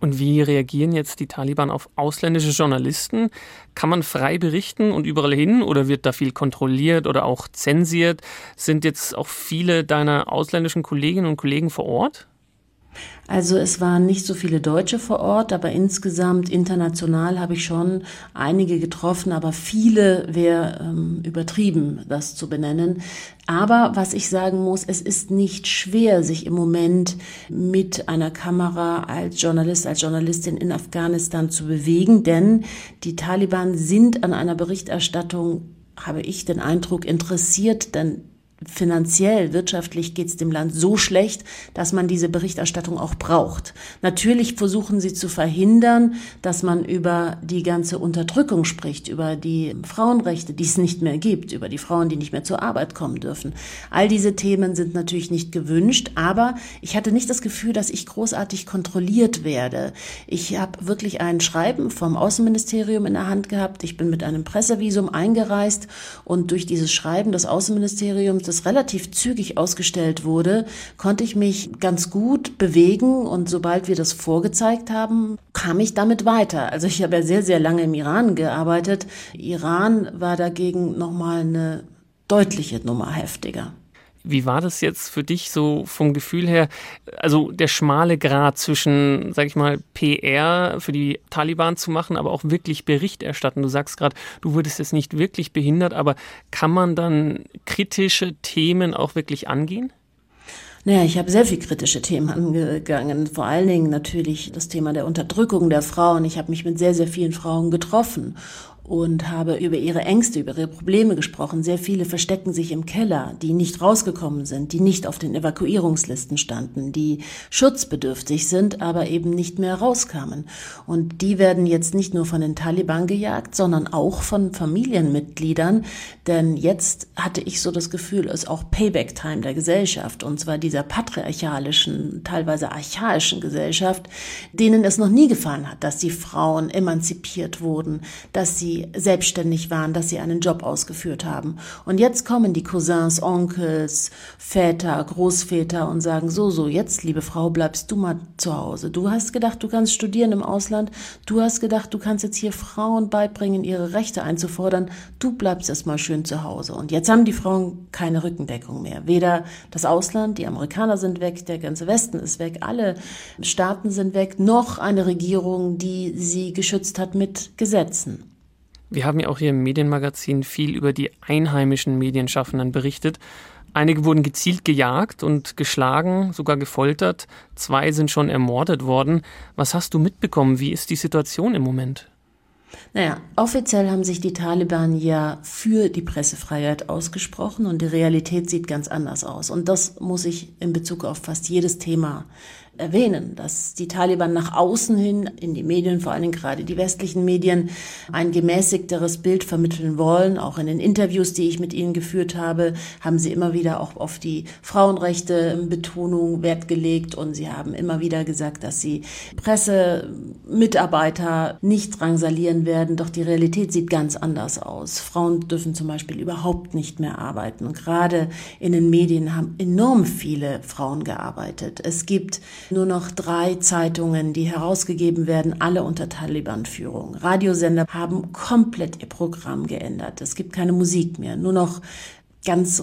Und wie reagieren jetzt die Taliban auf ausländische Journalisten? Kann man frei berichten und überall hin oder wird da viel kontrolliert oder auch zensiert? Sind jetzt auch viele deiner ausländischen Kolleginnen und Kollegen vor Ort? Also es waren nicht so viele Deutsche vor Ort, aber insgesamt international habe ich schon einige getroffen, aber viele wäre ähm, übertrieben, das zu benennen. Aber was ich sagen muss, es ist nicht schwer, sich im Moment mit einer Kamera als Journalist, als Journalistin in Afghanistan zu bewegen, denn die Taliban sind an einer Berichterstattung habe ich den Eindruck interessiert, denn finanziell, wirtschaftlich geht es dem Land so schlecht, dass man diese Berichterstattung auch braucht. Natürlich versuchen sie zu verhindern, dass man über die ganze Unterdrückung spricht, über die Frauenrechte, die es nicht mehr gibt, über die Frauen, die nicht mehr zur Arbeit kommen dürfen. All diese Themen sind natürlich nicht gewünscht, aber ich hatte nicht das Gefühl, dass ich großartig kontrolliert werde. Ich habe wirklich ein Schreiben vom Außenministerium in der Hand gehabt. Ich bin mit einem Pressevisum eingereist und durch dieses Schreiben des Außenministeriums das relativ zügig ausgestellt wurde, konnte ich mich ganz gut bewegen und sobald wir das vorgezeigt haben, kam ich damit weiter. Also ich habe ja sehr, sehr lange im Iran gearbeitet. Iran war dagegen nochmal eine deutliche Nummer heftiger. Wie war das jetzt für dich so vom Gefühl her? Also der schmale Grad zwischen, sag ich mal, PR für die Taliban zu machen, aber auch wirklich Bericht erstatten. Du sagst gerade, du wurdest jetzt nicht wirklich behindert, aber kann man dann kritische Themen auch wirklich angehen? Naja, ich habe sehr viel kritische Themen angegangen. Vor allen Dingen natürlich das Thema der Unterdrückung der Frauen. Ich habe mich mit sehr, sehr vielen Frauen getroffen und habe über ihre Ängste, über ihre Probleme gesprochen. Sehr viele verstecken sich im Keller, die nicht rausgekommen sind, die nicht auf den Evakuierungslisten standen, die schutzbedürftig sind, aber eben nicht mehr rauskamen. Und die werden jetzt nicht nur von den Taliban gejagt, sondern auch von Familienmitgliedern. Denn jetzt hatte ich so das Gefühl, es ist auch Payback-Time der Gesellschaft, und zwar dieser patriarchalischen, teilweise archaischen Gesellschaft, denen es noch nie gefallen hat, dass die Frauen emanzipiert wurden, dass sie selbstständig waren, dass sie einen Job ausgeführt haben. Und jetzt kommen die Cousins, Onkels, Väter, Großväter und sagen, so, so, jetzt, liebe Frau, bleibst du mal zu Hause. Du hast gedacht, du kannst studieren im Ausland. Du hast gedacht, du kannst jetzt hier Frauen beibringen, ihre Rechte einzufordern. Du bleibst erst mal schön zu Hause. Und jetzt haben die Frauen keine Rückendeckung mehr. Weder das Ausland, die Amerikaner sind weg, der ganze Westen ist weg, alle Staaten sind weg, noch eine Regierung, die sie geschützt hat mit Gesetzen. Wir haben ja auch hier im Medienmagazin viel über die einheimischen Medienschaffenden berichtet. Einige wurden gezielt gejagt und geschlagen, sogar gefoltert. Zwei sind schon ermordet worden. Was hast du mitbekommen? Wie ist die Situation im Moment? Naja, offiziell haben sich die Taliban ja für die Pressefreiheit ausgesprochen und die Realität sieht ganz anders aus. Und das muss ich in Bezug auf fast jedes Thema erwähnen, dass die Taliban nach außen hin in die Medien, vor allem gerade die westlichen Medien, ein gemäßigteres Bild vermitteln wollen. Auch in den Interviews, die ich mit ihnen geführt habe, haben sie immer wieder auch auf die Frauenrechte Betonung Wert gelegt und sie haben immer wieder gesagt, dass sie Pressemitarbeiter nicht drangsalieren werden. Doch die Realität sieht ganz anders aus. Frauen dürfen zum Beispiel überhaupt nicht mehr arbeiten. Gerade in den Medien haben enorm viele Frauen gearbeitet. Es gibt nur noch drei Zeitungen, die herausgegeben werden, alle unter Taliban-Führung. Radiosender haben komplett ihr Programm geändert. Es gibt keine Musik mehr, nur noch ganz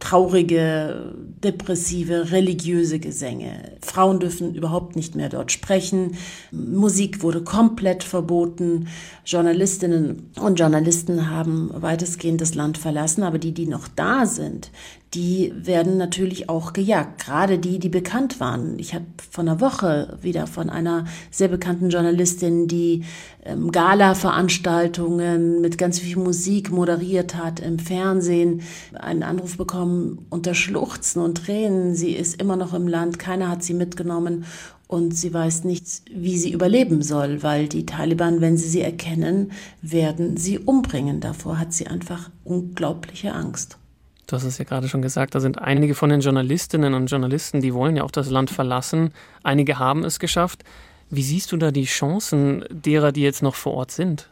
traurige, depressive, religiöse Gesänge. Frauen dürfen überhaupt nicht mehr dort sprechen. Musik wurde komplett verboten. Journalistinnen und Journalisten haben weitestgehend das Land verlassen, aber die, die noch da sind, die werden natürlich auch gejagt. Gerade die, die bekannt waren. Ich habe vor einer Woche wieder von einer sehr bekannten Journalistin, die ähm, Gala-Veranstaltungen mit ganz viel Musik moderiert hat im Fernsehen, einen Anruf bekommen unter Schluchzen und Tränen. Sie ist immer noch im Land, keiner hat sie mitgenommen und sie weiß nicht, wie sie überleben soll, weil die Taliban, wenn sie sie erkennen, werden sie umbringen. Davor hat sie einfach unglaubliche Angst. Du hast es ja gerade schon gesagt, da sind einige von den Journalistinnen und Journalisten, die wollen ja auch das Land verlassen. Einige haben es geschafft. Wie siehst du da die Chancen derer, die jetzt noch vor Ort sind?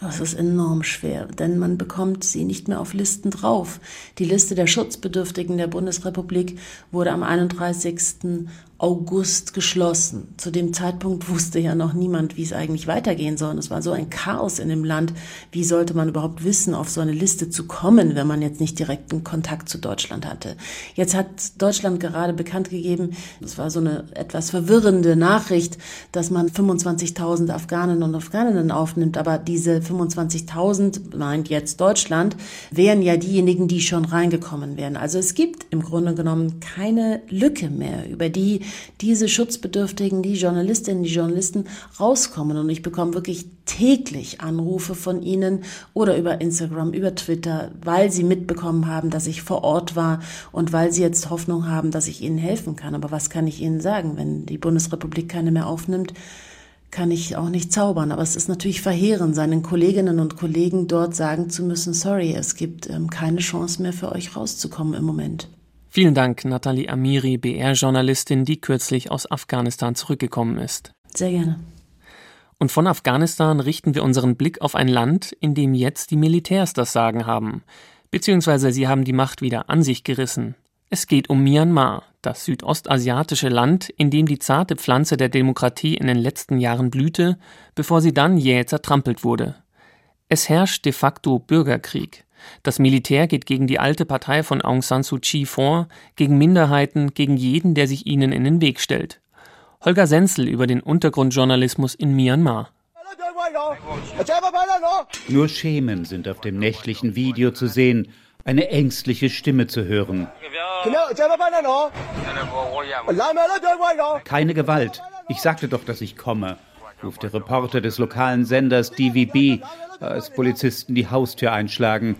Das ist enorm schwer, denn man bekommt sie nicht mehr auf Listen drauf. Die Liste der Schutzbedürftigen der Bundesrepublik wurde am 31. August geschlossen. Zu dem Zeitpunkt wusste ja noch niemand, wie es eigentlich weitergehen soll. Es war so ein Chaos in dem Land. Wie sollte man überhaupt wissen, auf so eine Liste zu kommen, wenn man jetzt nicht direkten Kontakt zu Deutschland hatte? Jetzt hat Deutschland gerade bekannt gegeben, es war so eine etwas verwirrende Nachricht, dass man 25.000 Afghanen und Afghaninnen aufnimmt. Aber diese 25.000, meint jetzt Deutschland, wären ja diejenigen, die schon reingekommen wären. Also es gibt im Grunde genommen keine Lücke mehr, über die diese Schutzbedürftigen, die Journalistinnen, die Journalisten rauskommen. Und ich bekomme wirklich täglich Anrufe von ihnen oder über Instagram, über Twitter, weil sie mitbekommen haben, dass ich vor Ort war und weil sie jetzt Hoffnung haben, dass ich ihnen helfen kann. Aber was kann ich ihnen sagen, wenn die Bundesrepublik keine mehr aufnimmt? kann ich auch nicht zaubern. Aber es ist natürlich verheerend, seinen Kolleginnen und Kollegen dort sagen zu müssen, sorry, es gibt ähm, keine Chance mehr für euch rauszukommen im Moment. Vielen Dank, Nathalie Amiri, BR-Journalistin, die kürzlich aus Afghanistan zurückgekommen ist. Sehr gerne. Und von Afghanistan richten wir unseren Blick auf ein Land, in dem jetzt die Militärs das Sagen haben. Beziehungsweise sie haben die Macht wieder an sich gerissen. Es geht um Myanmar, das südostasiatische Land, in dem die zarte Pflanze der Demokratie in den letzten Jahren blühte, bevor sie dann jäh zertrampelt wurde. Es herrscht de facto Bürgerkrieg. Das Militär geht gegen die alte Partei von Aung San Suu Kyi vor, gegen Minderheiten, gegen jeden, der sich ihnen in den Weg stellt. Holger Senzel über den Untergrundjournalismus in Myanmar. Nur Schemen sind auf dem nächtlichen Video zu sehen, eine ängstliche Stimme zu hören. Keine Gewalt. Ich sagte doch, dass ich komme, ruft der Reporter des lokalen Senders DVB, als Polizisten die Haustür einschlagen.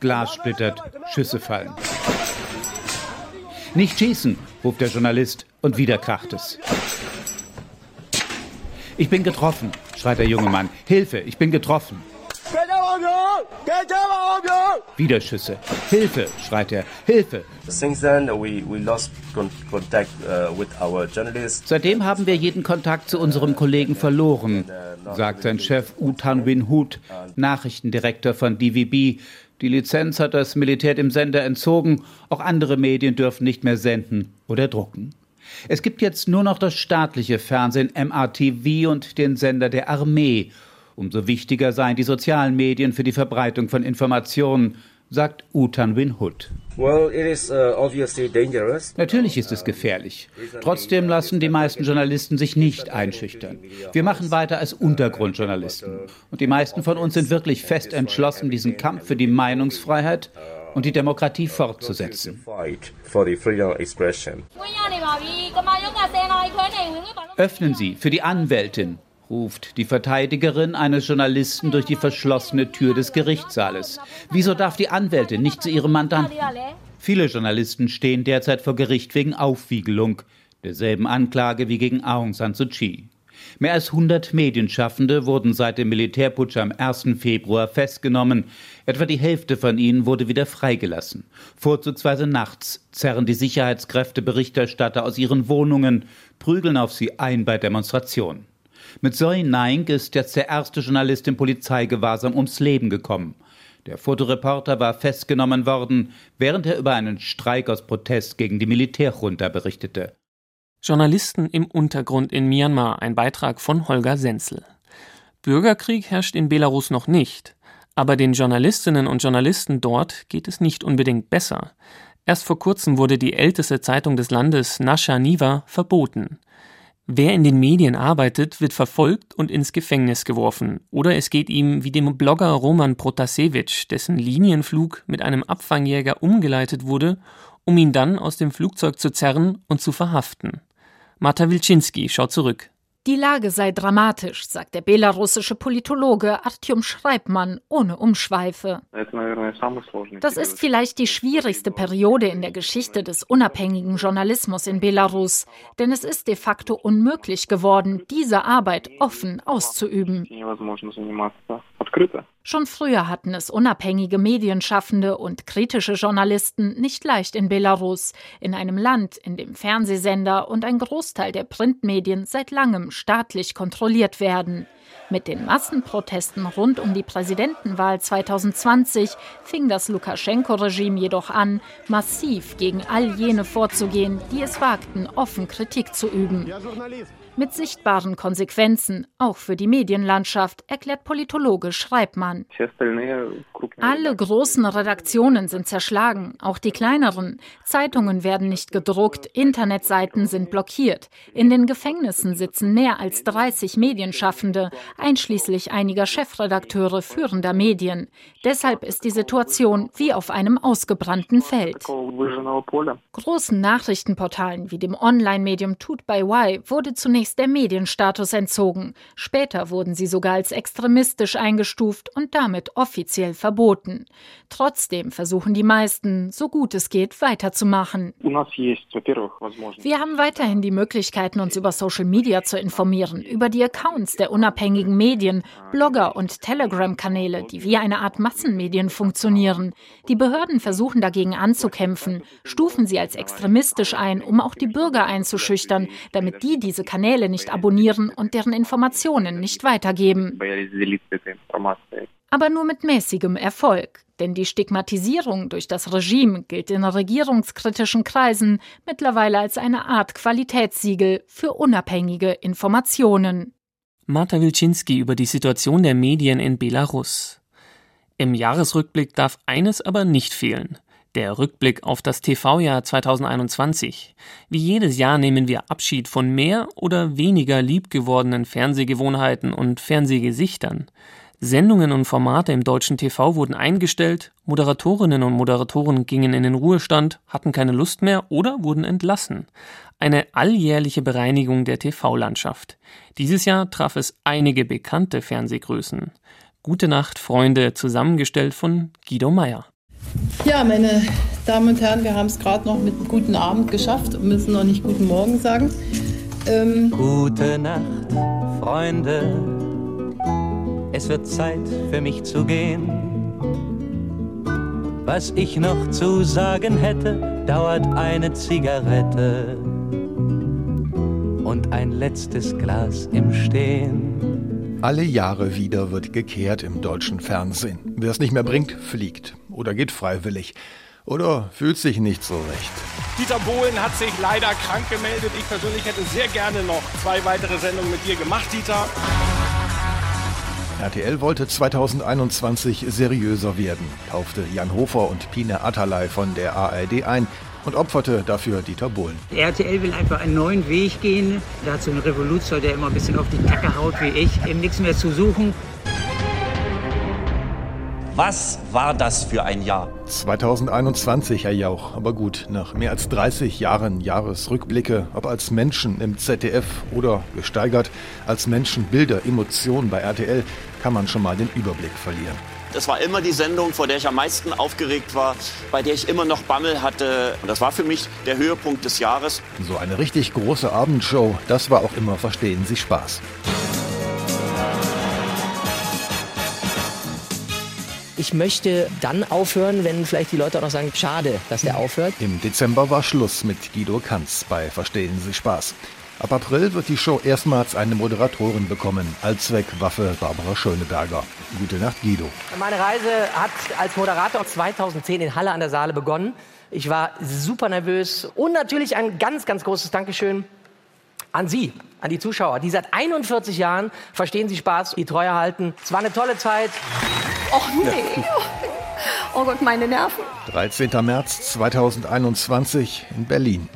Glas splittert, Schüsse fallen. Nicht schießen, ruft der Journalist, und wieder kracht es. Ich bin getroffen, schreit der junge Mann. Hilfe, ich bin getroffen. Wieder Schüsse. Hilfe, schreit er. Hilfe. Seitdem haben wir jeden Kontakt zu unserem Kollegen verloren, sagt sein Chef Utan Win Hut, Nachrichtendirektor von DVB. Die Lizenz hat das Militär dem Sender entzogen. Auch andere Medien dürfen nicht mehr senden oder drucken. Es gibt jetzt nur noch das staatliche Fernsehen MRTV und den Sender der Armee. Umso wichtiger seien die sozialen Medien für die Verbreitung von Informationen, sagt Utan Win Hut. Well, is, uh, Natürlich ist es gefährlich. Trotzdem lassen die meisten Journalisten sich nicht einschüchtern. Wir machen weiter als Untergrundjournalisten. Und die meisten von uns sind wirklich fest entschlossen, diesen Kampf für die Meinungsfreiheit und die Demokratie fortzusetzen. Öffnen Sie für die Anwältin, ruft die Verteidigerin eines Journalisten durch die verschlossene Tür des Gerichtssaales. Wieso darf die Anwältin nicht zu ihrem Mandanten? Viele Journalisten stehen derzeit vor Gericht wegen Aufwiegelung, derselben Anklage wie gegen Aung San Suu Kyi. Mehr als 100 Medienschaffende wurden seit dem Militärputsch am 1. Februar festgenommen. Etwa die Hälfte von ihnen wurde wieder freigelassen. Vorzugsweise nachts zerren die Sicherheitskräfte Berichterstatter aus ihren Wohnungen, prügeln auf sie ein bei Demonstrationen. Mit Zoe Naink ist jetzt der erste Journalist im Polizeigewahrsam ums Leben gekommen. Der Fotoreporter war festgenommen worden, während er über einen Streik aus Protest gegen die Militärjunta berichtete. Journalisten im Untergrund in Myanmar, ein Beitrag von Holger Senzel. Bürgerkrieg herrscht in Belarus noch nicht, aber den Journalistinnen und Journalisten dort geht es nicht unbedingt besser. Erst vor kurzem wurde die älteste Zeitung des Landes, Nasha Niva, verboten. Wer in den Medien arbeitet, wird verfolgt und ins Gefängnis geworfen. Oder es geht ihm wie dem Blogger Roman Protasevich, dessen Linienflug mit einem Abfangjäger umgeleitet wurde, um ihn dann aus dem Flugzeug zu zerren und zu verhaften. Marta Wilczynski schaut zurück. Die Lage sei dramatisch, sagt der belarussische Politologe Artyom Schreibmann ohne Umschweife. Das ist vielleicht die schwierigste Periode in der Geschichte des unabhängigen Journalismus in Belarus, denn es ist de facto unmöglich geworden, diese Arbeit offen auszuüben. Schon früher hatten es unabhängige Medienschaffende und kritische Journalisten nicht leicht in Belarus, in einem Land, in dem Fernsehsender und ein Großteil der Printmedien seit langem staatlich kontrolliert werden. Mit den Massenprotesten rund um die Präsidentenwahl 2020 fing das Lukaschenko-Regime jedoch an, massiv gegen all jene vorzugehen, die es wagten, offen Kritik zu üben mit sichtbaren Konsequenzen, auch für die Medienlandschaft, erklärt Politologe Schreibmann. Alle großen Redaktionen sind zerschlagen, auch die kleineren. Zeitungen werden nicht gedruckt, Internetseiten sind blockiert. In den Gefängnissen sitzen mehr als 30 Medienschaffende, einschließlich einiger Chefredakteure führender Medien. Deshalb ist die Situation wie auf einem ausgebrannten Feld. Großen Nachrichtenportalen wie dem Online-Medium Tut by Y wurde zunächst zunächst der Medienstatus entzogen. Später wurden sie sogar als extremistisch eingestuft und damit offiziell verboten. Trotzdem versuchen die meisten, so gut es geht, weiterzumachen. Wir haben weiterhin die Möglichkeiten, uns über Social Media zu informieren, über die Accounts der unabhängigen Medien, Blogger und Telegram-Kanäle, die wie eine Art Massenmedien funktionieren. Die Behörden versuchen dagegen anzukämpfen, stufen sie als extremistisch ein, um auch die Bürger einzuschüchtern, damit die diese Kanäle nicht abonnieren und deren Informationen nicht weitergeben. aber nur mit mäßigem Erfolg. Denn die Stigmatisierung durch das Regime gilt in regierungskritischen Kreisen mittlerweile als eine Art Qualitätssiegel für unabhängige Informationen. Marta Wilczynski über die Situation der Medien in Belarus. Im Jahresrückblick darf eines aber nicht fehlen. Der Rückblick auf das TV-Jahr 2021. Wie jedes Jahr nehmen wir Abschied von mehr oder weniger liebgewordenen Fernsehgewohnheiten und Fernsehgesichtern. Sendungen und Formate im deutschen TV wurden eingestellt, Moderatorinnen und Moderatoren gingen in den Ruhestand, hatten keine Lust mehr oder wurden entlassen. Eine alljährliche Bereinigung der TV-Landschaft. Dieses Jahr traf es einige bekannte Fernsehgrößen. Gute Nacht, Freunde, zusammengestellt von Guido Meyer. Ja, meine Damen und Herren, wir haben es gerade noch mit einem guten Abend geschafft und müssen noch nicht guten Morgen sagen. Ähm Gute Nacht, Freunde es wird Zeit für mich zu gehen. Was ich noch zu sagen hätte, dauert eine Zigarette und ein letztes Glas im Stehen. Alle Jahre wieder wird gekehrt im deutschen Fernsehen. Wer es nicht mehr bringt, fliegt oder geht freiwillig oder fühlt sich nicht so recht. Dieter Bohlen hat sich leider krank gemeldet. Ich persönlich hätte sehr gerne noch zwei weitere Sendungen mit dir gemacht, Dieter. RTL wollte 2021 seriöser werden, kaufte Jan Hofer und Pine Atalay von der ARD ein und opferte dafür Dieter Bohlen. RTL will einfach einen neuen Weg gehen. Da hat so ein Revoluzer, der immer ein bisschen auf die Kacke haut wie ich, eben nichts mehr zu suchen. Was war das für ein Jahr? 2021, Herr Jauch. Aber gut, nach mehr als 30 Jahren Jahresrückblicke, ob als Menschen im ZDF oder gesteigert als Menschen Bilder, Emotionen bei RTL, kann man schon mal den Überblick verlieren. Das war immer die Sendung, vor der ich am meisten aufgeregt war, bei der ich immer noch Bammel hatte. Und das war für mich der Höhepunkt des Jahres. So eine richtig große Abendshow, das war auch immer Verstehen Sie Spaß. Ich möchte dann aufhören, wenn vielleicht die Leute auch noch sagen, schade, dass der aufhört. Im Dezember war Schluss mit Guido Kanz bei Verstehen Sie Spaß. Ab April wird die Show erstmals eine Moderatorin bekommen. Allzweckwaffe Barbara Schöneberger. Gute Nacht, Guido. Meine Reise hat als Moderator 2010 in Halle an der Saale begonnen. Ich war super nervös und natürlich ein ganz, ganz großes Dankeschön an Sie, an die Zuschauer, die seit 41 Jahren Verstehen Sie Spaß, die Treue halten. Es war eine tolle Zeit. Och nee. Oh Gott, meine Nerven. 13. März 2021 in Berlin.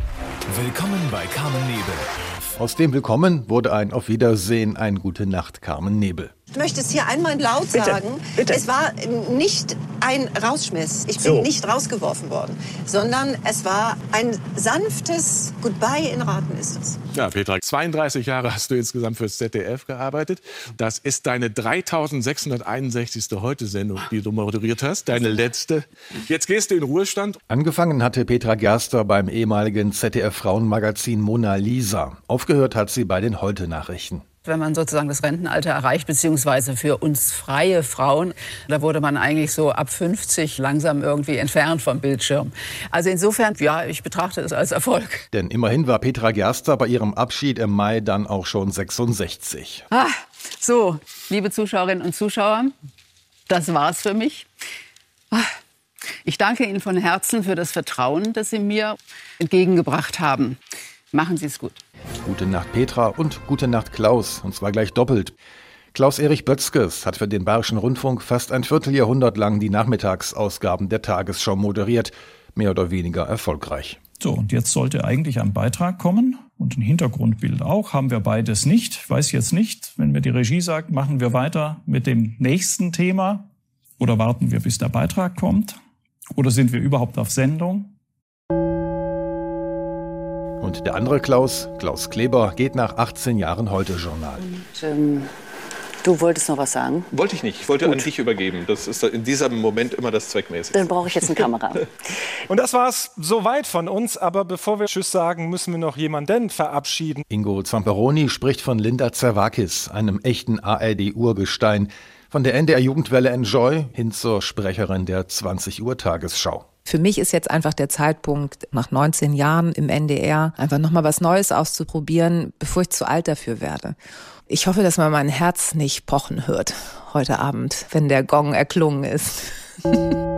Willkommen bei Carmen Nebel. Aus dem Willkommen wurde ein Auf Wiedersehen, ein Gute Nacht, Carmen Nebel. Ich möchte es hier einmal laut bitte, sagen. Bitte. Es war nicht ein Rausschmiss. Ich bin so. nicht rausgeworfen worden, sondern es war ein sanftes Goodbye in Raten ist es. Ja, Petra, 32 Jahre hast du insgesamt fürs ZDF gearbeitet. Das ist deine 3661. Heute-Sendung, die du moderiert hast, deine letzte. Jetzt gehst du in Ruhestand. Angefangen hatte Petra Gerster beim ehemaligen ZDF-Frauenmagazin Mona Lisa. Aufgehört hat sie bei den Heute-Nachrichten wenn man sozusagen das Rentenalter erreicht, beziehungsweise für uns freie Frauen, da wurde man eigentlich so ab 50 langsam irgendwie entfernt vom Bildschirm. Also insofern, ja, ich betrachte es als Erfolg. Denn immerhin war Petra Gerster bei ihrem Abschied im Mai dann auch schon 66. Ah, so, liebe Zuschauerinnen und Zuschauer, das war's für mich. Ah, ich danke Ihnen von Herzen für das Vertrauen, das Sie mir entgegengebracht haben. Machen Sie es gut. Gute Nacht Petra und gute Nacht Klaus, und zwar gleich doppelt. Klaus-Erich Bötzkes hat für den Bayerischen Rundfunk fast ein Vierteljahrhundert lang die Nachmittagsausgaben der Tagesschau moderiert, mehr oder weniger erfolgreich. So, und jetzt sollte eigentlich ein Beitrag kommen und ein Hintergrundbild auch. Haben wir beides nicht. Weiß jetzt nicht, wenn mir die Regie sagt, machen wir weiter mit dem nächsten Thema oder warten wir, bis der Beitrag kommt? Oder sind wir überhaupt auf Sendung? Und der andere Klaus, Klaus Kleber, geht nach 18 Jahren Heute-Journal. Ähm, du wolltest noch was sagen? Wollte ich nicht. Ich wollte Gut. an dich übergeben. Das ist in diesem Moment immer das Zweckmäßige. Dann brauche ich jetzt eine Kamera. Und das war's soweit von uns. Aber bevor wir Tschüss sagen, müssen wir noch jemanden verabschieden. Ingo Zamperoni spricht von Linda Zerwakis, einem echten ARD-Urgestein. Von der NDR Jugendwelle Enjoy hin zur Sprecherin der 20 Uhr Tagesschau. Für mich ist jetzt einfach der Zeitpunkt, nach 19 Jahren im NDR einfach nochmal was Neues auszuprobieren, bevor ich zu alt dafür werde. Ich hoffe, dass man mein Herz nicht pochen hört heute Abend, wenn der Gong erklungen ist.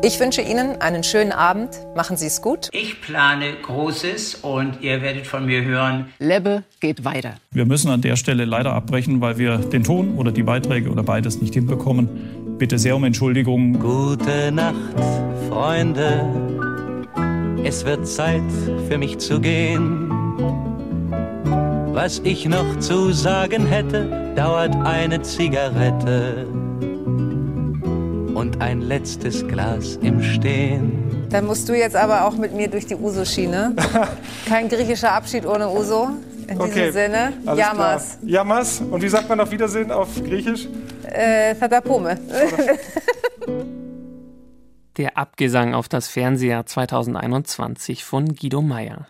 Ich wünsche Ihnen einen schönen Abend. Machen Sie es gut. Ich plane Großes und ihr werdet von mir hören. Lebbe geht weiter. Wir müssen an der Stelle leider abbrechen, weil wir den Ton oder die Beiträge oder beides nicht hinbekommen. Bitte sehr um Entschuldigung. Gute Nacht, Freunde. Es wird Zeit für mich zu gehen. Was ich noch zu sagen hätte, dauert eine Zigarette und ein letztes Glas im Stehen. Dann musst du jetzt aber auch mit mir durch die Uso-Schiene. Kein griechischer Abschied ohne Uso. In Okay, diesem Sinne, alles Yamas. klar. Yamas. Und wie sagt man auf Wiedersehen auf Griechisch? Äh, Thadapome. Der Abgesang auf das Fernsehjahr 2021 von Guido Meyer.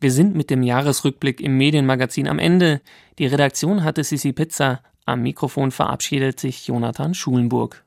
Wir sind mit dem Jahresrückblick im Medienmagazin am Ende. Die Redaktion hatte Sisi Pizza. Am Mikrofon verabschiedet sich Jonathan Schulenburg.